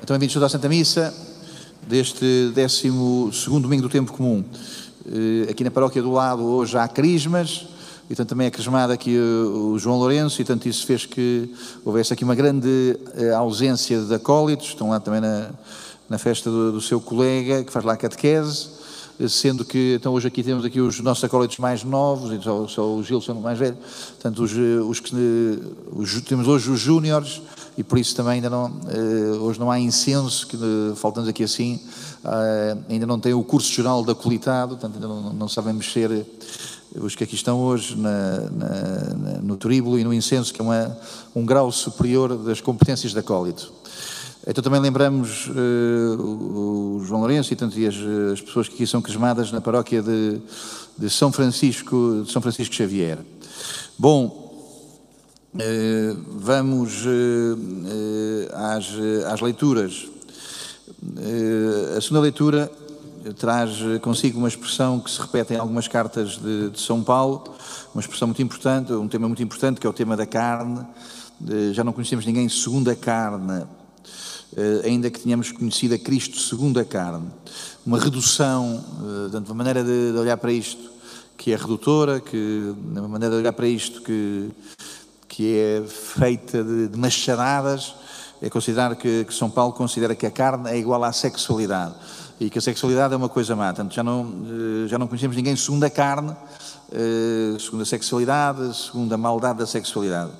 Então, bem-vindos à Santa Missa deste 12 domingo do Tempo Comum. Eh, aqui na paróquia do lado hoje há crismas, e tanto também é crismado aqui o João Lourenço, e tanto isso fez que houvesse aqui uma grande eh, ausência de acólitos, estão lá também na, na festa do, do seu colega, que faz lá a catequese, sendo que então hoje aqui temos aqui os nossos acólitos mais novos, só, só o Gilson mais velho, portanto os, os que os, temos hoje os júniores, e por isso também ainda não, uh, hoje não há incenso, que faltando aqui assim, ainda não tem o curso geral da colitado, portanto ainda não, não sabem mexer os que aqui estão hoje na, na, no turíbulo e no incenso, que é uma, um grau superior das competências da acólito. Então também lembramos uh, o João Lourenço e, tanto, as, as, pessoas que aqui são crismadas na paróquia de, de, São Francisco, de São Francisco Xavier. Bom, eh, vamos eh, às, às leituras. A segunda leitura traz consigo uma expressão que se repete em algumas cartas de, de, São Paulo, uma expressão muito importante, um tema muito importante, que é o tema da carne. Já não conhecemos ninguém segundo a carne, ainda que tenhamos conhecido a Cristo segundo a carne. Uma redução, portanto, uma maneira de, de olhar para isto que é redutora, que uma maneira de olhar para isto que que é feita de, de machadadas, é considerar que, que, São Paulo considera que a carne é igual à sexualidade e que a sexualidade é uma coisa má. Portanto, já não, eh, já não conhecemos ninguém segundo a carne, eh, segundo a sexualidade, segundo a maldade da sexualidade.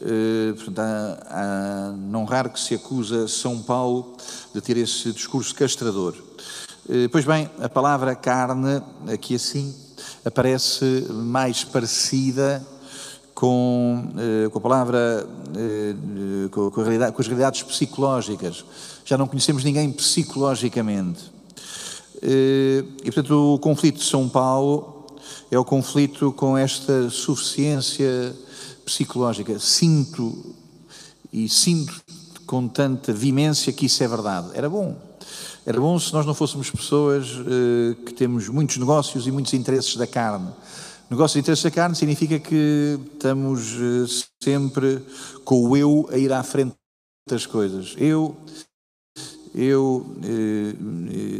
Eh, portanto, há, há, não raro que se acusa São Paulo de ter esse discurso castrador. Pois bem, a palavra carne, aqui assim, aparece mais parecida com, eh, com a palavra, eh, com, com, as realidades psicológicas. Já não conhecemos ninguém psicologicamente. Eh, e, portanto, o conflito de São Paulo é o conflito com esta suficiência psicológica. Sinto e sinto com tanta vimência que isso é verdade. Era bom. Era bom se nós não fôssemos pessoas que temos muitos negócios e muitos interesses da carne Negócio de interesse da carne significa que estamos eh, sempre com o eu a ir à frente das coisas. Eu, eu eh,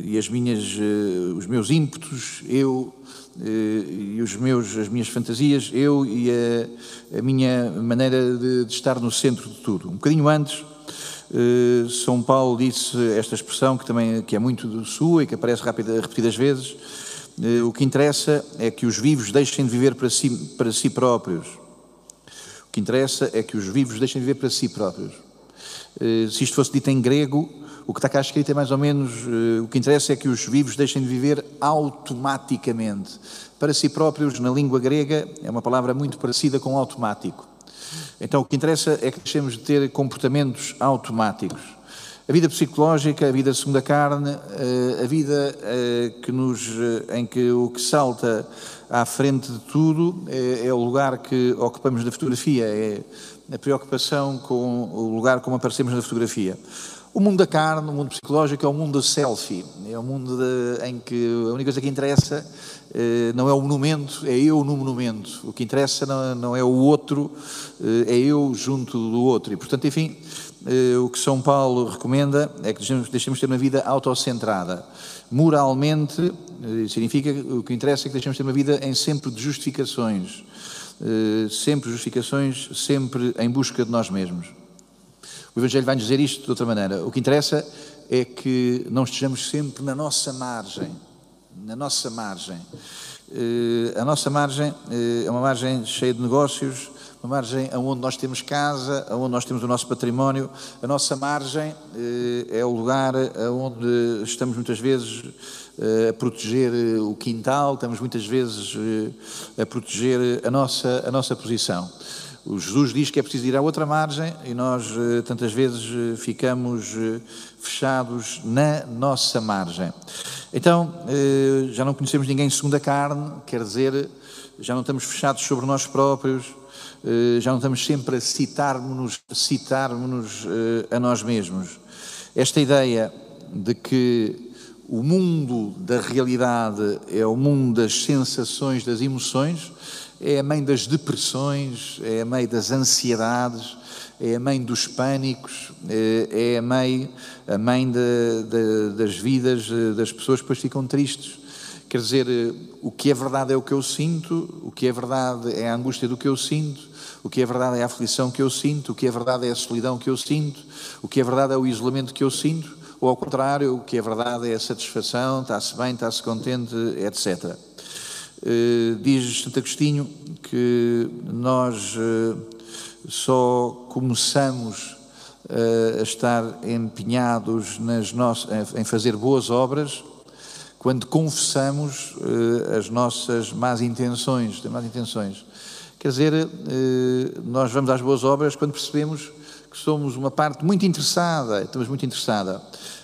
e as minhas, eh, os meus ímpetos, eu e os meus, as minhas fantasias, eu e a, a minha maneira de, de, estar no centro de tudo. Um bocadinho antes, São Paulo disse esta expressão que também que é muito sua e que aparece rápida, repetidas vezes eh, o que interessa é que os vivos deixem de viver para si, para si próprios. O que interessa é que os vivos deixem de viver para si próprios. Eh, se isto fosse dito em grego, o que está cá escrito é mais ou menos: eh, o que interessa é que os vivos deixem de viver automaticamente. Para si próprios, na língua grega, é uma palavra muito parecida com automático. Então, o que interessa é que deixemos de ter comportamentos automáticos. A vida psicológica, a vida segundo a carne, eh, a vida eh, que nos, em que o que salta à frente de tudo é, é o lugar que ocupamos na fotografia, é a preocupação com o lugar como aparecemos na fotografia. O mundo da carne, o mundo psicológico é o mundo do selfie, é o mundo de, em que a única coisa que interessa não é o monumento, é eu no monumento. O que interessa não, não é o outro, é eu junto do outro. E, portanto, enfim, eh, o que São Paulo recomenda é que deixemos ter uma vida autocentrada. Moralmente, eh, significa, o que interessa é que deixemos ter uma vida em sempre de justificações. Eh, sempre justificações, sempre em busca de nós mesmos. O Evangelho vai-nos dizer isto de outra maneira. O que interessa é que não estejamos sempre na nossa margem. Na nossa margem. A nossa margem é uma margem cheia de negócios, uma margem onde nós temos casa, onde nós temos o nosso património. A nossa margem eh, é o lugar onde estamos muitas vezes eh, a proteger eh, o quintal, estamos muitas vezes a proteger a nossa, a nossa posição. O Jesus diz que é preciso ir à outra margem e nós tantas vezes ficamos fechados na nossa margem. Então, já não conhecemos ninguém segundo a carne, quer dizer, já não estamos fechados sobre nós próprios, eh, já não estamos sempre a citar-nos citar eh, a nós mesmos. Esta ideia de que o mundo da realidade é o mundo das sensações, das emoções, é a mãe das depressões, é a mãe das ansiedades, é a mãe dos pânicos, é, é a mãe, a mãe de, de, das vidas das pessoas que depois ficam tristes. Quer dizer, o que é verdade é o que eu sinto, o que é verdade é a angústia do que eu sinto, o que é verdade é a aflição que eu sinto, o que é verdade é a solidão que eu sinto, o que é verdade é o isolamento que eu sinto, ou ao contrário, o que é verdade é a satisfação, está-se bem, está-se contente, etc. Uh, diz Santo Agostinho que nós uh, só começamos uh, a estar empenhados nas nossas, em fazer boas obras quando confessamos as nossas más intenções, más intenções. Quer dizer, nós vamos às boas obras quando percebemos que somos uma parte muito interessada, estamos muito interessada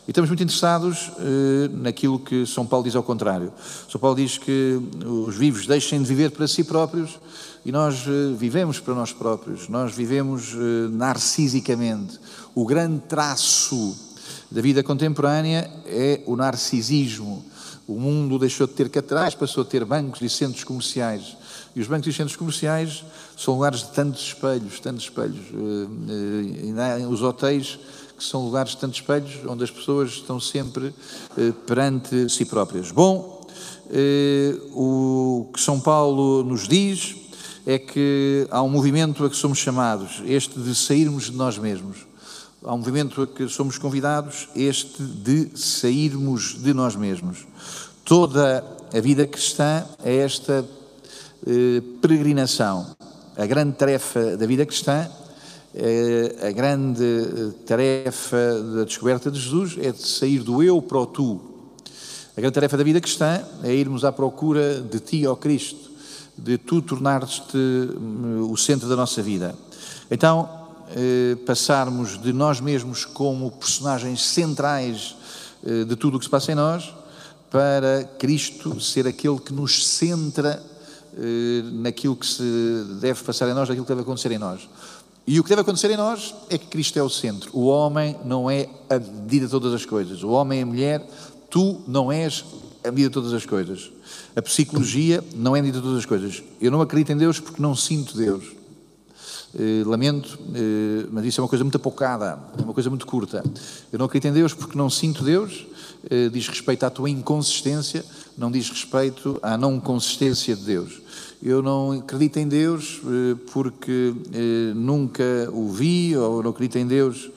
e estamos muito interessados eh, naquilo que São Paulo diz ao contrário. São Paulo diz que os vivos deixem de viver para si próprios e nós eh, vivemos para nós próprios, nós vivemos eh, narcisicamente. O grande traço da vida contemporânea é o narcisismo. O mundo deixou de ter catedrais, passou a ter bancos e centros comerciais. E os bancos e centros comerciais são lugares de tantos espelhos, tantos espelhos. Os hotéis que são lugares de tantos espelhos, onde as pessoas estão sempre eh, perante si próprias. Bom, eh, o que São Paulo nos diz é que há um movimento a que somos chamados, este de sairmos de nós mesmos. Há um movimento a que somos convidados, este de sairmos de nós mesmos. Toda a vida cristã é esta eh, peregrinação. A grande tarefa da vida cristã é, a grande eh, tarefa da descoberta de Jesus é de sair do eu para o tu. A grande tarefa da vida cristã é irmos à procura de ti, ó Cristo, de tu tornares-te hum, o centro da nossa vida. Então, eh, passarmos de nós mesmos como personagens centrais eh, de tudo o que se passa em nós, para Cristo ser aquele que nos centra naquilo que se deve passar em nós, naquilo que deve acontecer em nós. E o que deve acontecer em nós é que Cristo é o centro. O homem não é a medida de todas as coisas. O homem e a mulher, tu não és a medida de todas as coisas. A psicologia não é a medida de todas as coisas. Eu não acredito em Deus porque não sinto Deus. Eh, lamento, eh, mas isso é uma coisa muito apocada, é uma coisa muito curta. Eu não acredito em Deus porque não sinto Deus, eh, diz respeito à tua inconsistência, não diz respeito à não consistência de Deus. Eu não acredito em Deus eh, porque eh, nunca o vi, ou não acredito em Deus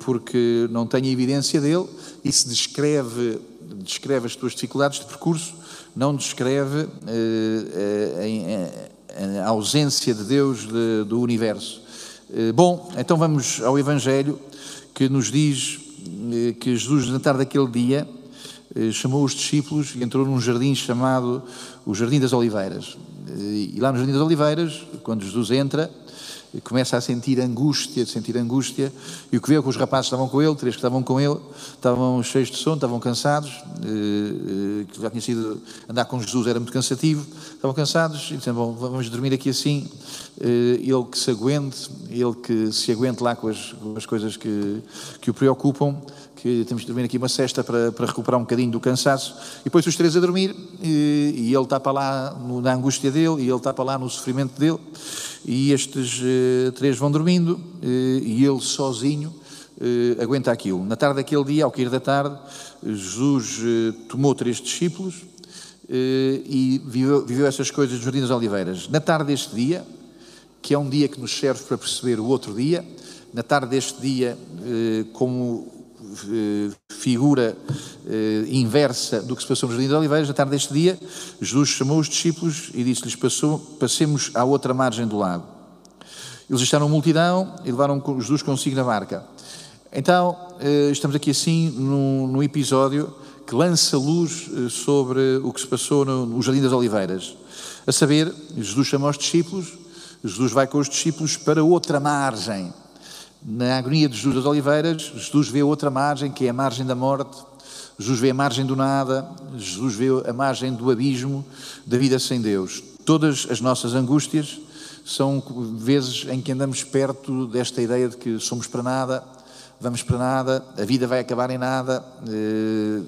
porque não tenho evidência dele. Isso descreve, descreve as tuas dificuldades de percurso, não descreve a ausência de Deus do universo. Bom, então vamos ao Evangelho que nos diz que Jesus, na tarde daquele dia, chamou os discípulos e entrou num jardim chamado o Jardim das Oliveiras. E lá no Jardim das Oliveiras, quando Jesus entra, começa a sentir angústia, sentir angústia, e o que vê que os rapazes estavam com ele, três que estavam com ele, estavam cheios de sono, estavam cansados, eh, eh, que já tinha sido, andar com Jesus era muito cansativo, estavam cansados, e disseram, bom, vamos dormir aqui assim, eh, ele que se aguente, ele que se aguente lá com as, com as coisas que, que o preocupam, que temos de dormir aqui uma cesta para, para recuperar um bocadinho do cansaço, e depois os três a dormir, e, e ele está para lá no, na angústia dele, e ele está para lá no sofrimento dele, e estes uh, três vão dormindo, uh, e ele sozinho uh, aguenta aquilo. Na tarde daquele dia, ao cair da tarde, Jesus tomou três discípulos e viveu, viveu essas coisas no Jardim das Oliveiras. Na tarde deste dia, que é um dia que nos serve para perceber o outro dia, na tarde deste dia, como figura eh, inversa do que se passou no Jardim de Oliveiras, na tarde deste dia, Jesus chamou os discípulos e disse-lhes: Passemos à outra margem do lago. Eles na multidão e levaram Jesus consigo na barca. Então, eh, estamos aqui assim num, episódio que lança luz sobre o que se passou no Jardim das Oliveiras. A saber, Jesus chama os discípulos, Jesus vai com os discípulos para outra margem na agonia de Jesus das Oliveiras, Jesus vê outra margem, que é a margem da morte, Jesus vê a margem do nada, Jesus vê a margem do abismo da vida sem Deus. Todas as nossas angústias são vezes em que andamos perto desta ideia de que somos para nada, vamos para nada, a vida vai acabar em nada, eh,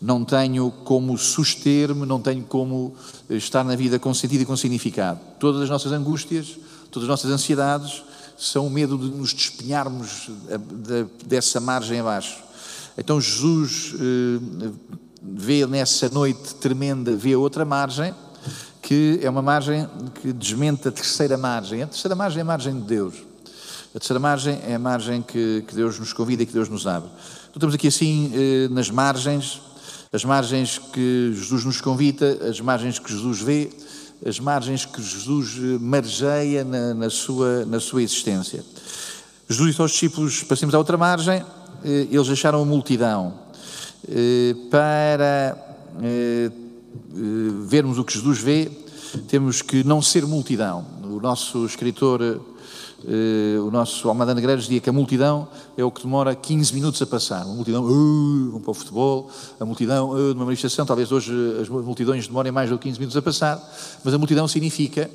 não tenho como suster-me, não tenho como estar na vida com sentido e com significado. Todas as nossas angústias, todas as nossas ansiedades são o medo de nos despenharmos dessa margem abaixo. Então Jesus eh, vê nessa noite tremenda, vê outra margem, que é uma margem que desmente a terceira margem. A terceira margem é a margem de Deus. A terceira margem é a margem que, Deus nos convida e que Deus nos abre. Então estamos aqui assim eh, nas margens, as margens que Jesus nos convida, as margens que Jesus vê, as margens que Jesus eh, margeia na, na, sua, na sua existência. Jesus disse aos discípulos: passemos à outra margem, eh, eles deixaram a multidão eh, para vermos o que Jesus vê, temos que não ser multidão. O nosso escritor Uh, o nosso Almadana Negreiros dizia que a multidão é o que demora 15 minutos a passar. A multidão, uh, vão para o futebol, a multidão, uh, numa manifestação, talvez hoje as multidões demorem mais do que 15 minutos a passar, mas a multidão significa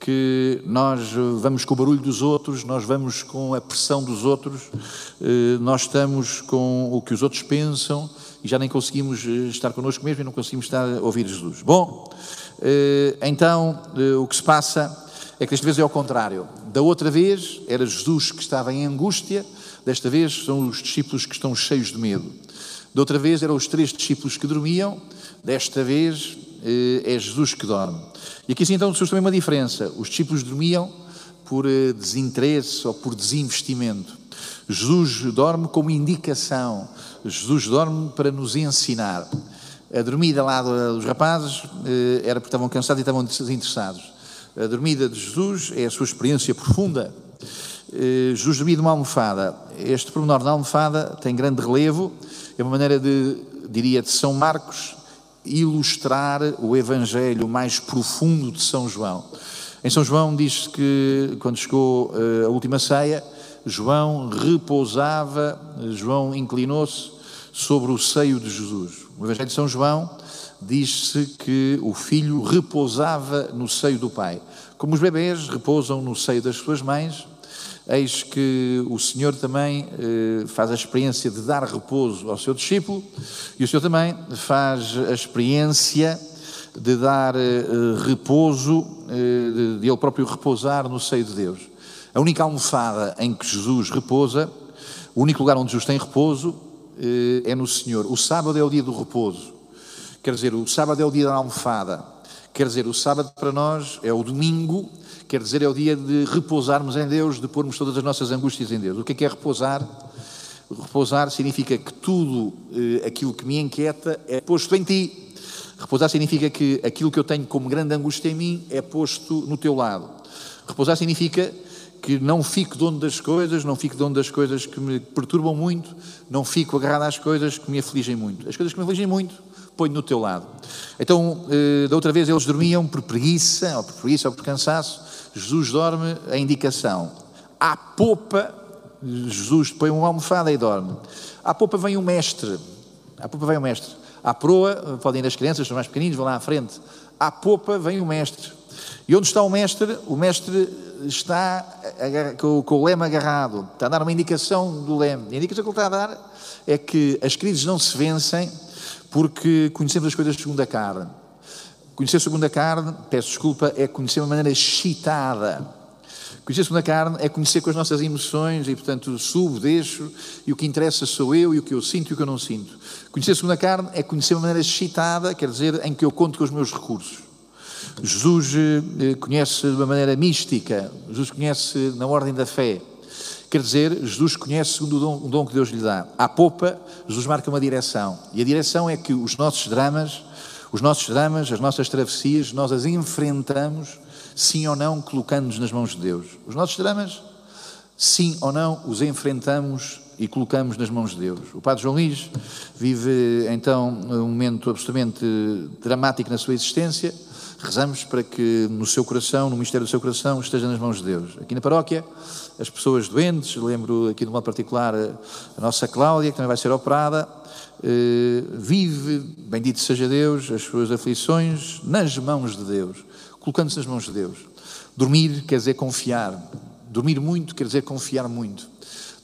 que nós vamos com o barulho dos outros, nós vamos com a pressão dos outros, uh, nós estamos com o que os outros pensam e já nem conseguimos estar connosco mesmo e não conseguimos estar a ouvir Jesus. Bom, então o que se passa é que desta vez é ao contrário. Da outra vez era Jesus que estava em angústia, desta vez são os discípulos que estão cheios de medo. Da outra vez eram os três discípulos que dormiam, desta vez eh, é Jesus que dorme. E aqui sim então surge também uma diferença. Os discípulos dormiam por eh, desinteresse ou por desinvestimento. Jesus dorme como indicação, Jesus dorme para nos ensinar. A dormida lá dos rapazes eh, era porque estavam cansados e estavam desinteressados. A dormida de Jesus é a sua experiência profunda. Eh, Jesus dormia numa almofada. Este pormenor da almofada tem grande relevo, é uma maneira de, diria, de São Marcos ilustrar o evangelho mais profundo de São João. Em São João diz que quando chegou eh, a última ceia, João repousava, João inclinou-se sobre o seio de Jesus. O Evangelho de São João diz-se que o filho repousava no seio do pai. Como os bebês repousam no seio das suas mães, eis que o Senhor também eh, faz a experiência de dar repouso ao seu discípulo e o Senhor também faz a experiência de dar eh, repouso, eh, de, ele próprio repousar no seio de Deus. A única almofada em que Jesus repousa, o único lugar onde Jesus tem repouso, eh, é no Senhor. O sábado é o dia do repouso. Quer dizer, o sábado é o dia da almofada. Quer dizer, o sábado para nós é o domingo, quer dizer, é o dia de repousarmos em Deus, de pormos todas as nossas angústias em Deus. O que é que é repousar? Repousar significa que tudo eh, aquilo que me inquieta é posto em ti. Repousar significa que aquilo que eu tenho como grande angústia em mim é posto no teu lado. Repousar significa que não fico dono das coisas, não fico dono das coisas que me perturbam muito, não fico agarrado às coisas que me afligem muito. As coisas que me afligem muito ponho no teu lado. Então, eh, da outra vez eles dormiam por preguiça, ou por preguiça ou por cansaço. Jesus dorme, a indicação. À popa, Jesus põe uma almofada e dorme. À popa vem o mestre. À popa vem o mestre. À proa, podem ir as crianças, são mais pequeninos, vão lá à frente. À popa vem o mestre. E onde está o mestre? O mestre está com, o leme agarrado, está a dar uma indicação do leme. A indicação que ele está a dar é que as crises não se vencem porque conhecemos as coisas segundo a carne. Conhecer segundo a carne, peço desculpa, é conhecer de uma maneira excitada. Conhecer segundo a carne é conhecer com as nossas emoções e, portanto, subo, deixo, e o que interessa sou eu e o que eu sinto e o que eu não sinto. Conhecer segundo a carne é conhecer de uma maneira excitada, quer dizer, em que eu conto com os meus recursos. Jesus eh, conhece de uma maneira mística, Jesus conhece na ordem da fé. Quer dizer, Jesus conhece segundo o dom, o dom que Deus lhe dá. À popa, Jesus marca uma direção. E a direção é que os nossos dramas, os nossos dramas, as nossas travessias, nós as enfrentamos, sim ou não, colocando-nos nas mãos de Deus. Os nossos dramas, sim ou não, os enfrentamos e colocamos nas mãos de Deus. O Padre João Luís vive então um momento absolutamente dramático na sua existência Rezamos para que no seu coração, no mistério do seu coração, esteja nas mãos de Deus. Aqui na paróquia, as pessoas doentes, lembro aqui de modo particular a nossa Cláudia, que também vai ser operada, eh, vive, bendito seja Deus, as suas aflições nas mãos de Deus, colocando-se nas mãos de Deus. Dormir quer dizer confiar. Dormir muito quer dizer confiar muito.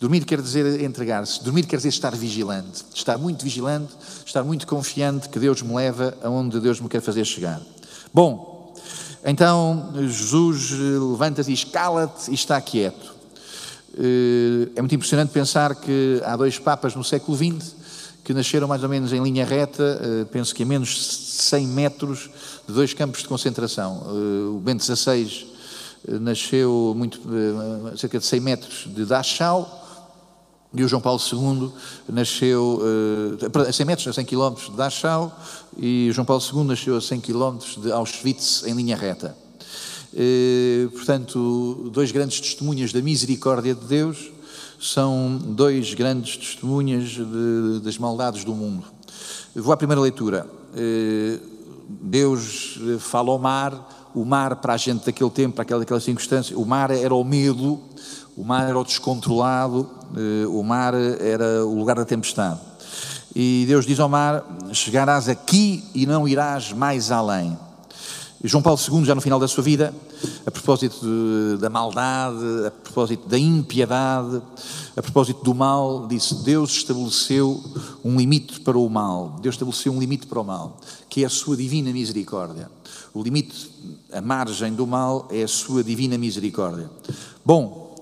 Dormir quer dizer entregar-se. Dormir quer dizer estar vigilante. Estar muito vigilante, estar muito confiante que Deus me leva aonde Deus me quer fazer chegar. Bom, então Jesus levanta-se e diz: Cala-te e está quieto. Eh, é muito impressionante pensar que há dois papas no século XX que nasceram mais ou menos em linha reta, eh, penso que a menos de 100 metros de dois campos de concentração. O Bento XVI nasceu muito, cerca de 100 metros de Dachau, e o João Paulo II nasceu a 100 metros, a 100 km de Dachau, e João Paulo II nasceu a 100 km de Auschwitz em linha reta. Eh, portanto, dois grandes testemunhas da misericórdia de Deus são dois grandes testemunhas de, das maldades do mundo. Vou à primeira leitura. Eh, Deus fala ao mar, o mar para a gente daquele tempo, para aquela, daquela circunstância, o mar era o medo, o mar era o descontrolado, eh, o mar era o lugar da tempestade. E Deus diz ao mar: Chegarás aqui e não irás mais além. E João Paulo II, já no final da sua vida, a propósito de, da maldade, a propósito da impiedade, a propósito do mal, disse: Deus estabeleceu um limite para o mal. Deus estabeleceu um limite para o mal, que é a sua divina misericórdia. O limite, a margem do mal, é a sua divina misericórdia. Bom,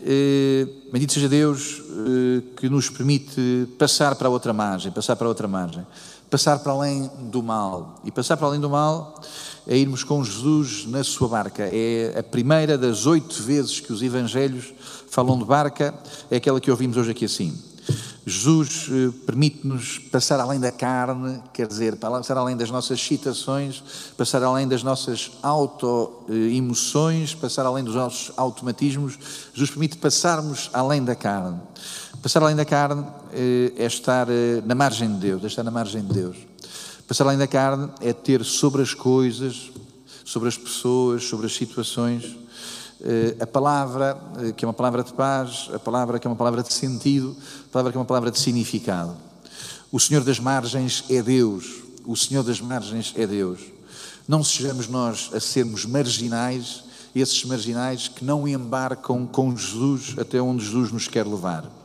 eh, bendito seja Deus eh, que nos permite passar para outra margem, passar para outra margem, passar para além do mal. E passar para além do mal a irmos com Jesus na sua barca. É a primeira das oito vezes que os Evangelhos falam de barca, é aquela que ouvimos hoje aqui assim. Jesus eh, permite-nos passar além da carne, quer dizer, passar além das nossas citações, passar além das nossas auto-emoções, passar além dos nossos automatismos. Jesus permite passarmos além da carne. Passar além da carne eh, é estar eh, na margem de Deus, é estar na margem de Deus. Passar além da carne é ter sobre as coisas, sobre as pessoas, sobre as situações, a palavra eh, que é uma palavra de paz, a palavra que é uma palavra de sentido, a palavra que é uma palavra de significado. O Senhor das margens é Deus. O Senhor das margens é Deus. Não sejamos nós a sermos marginais, esses marginais que não embarcam com Jesus até onde Jesus nos quer levar.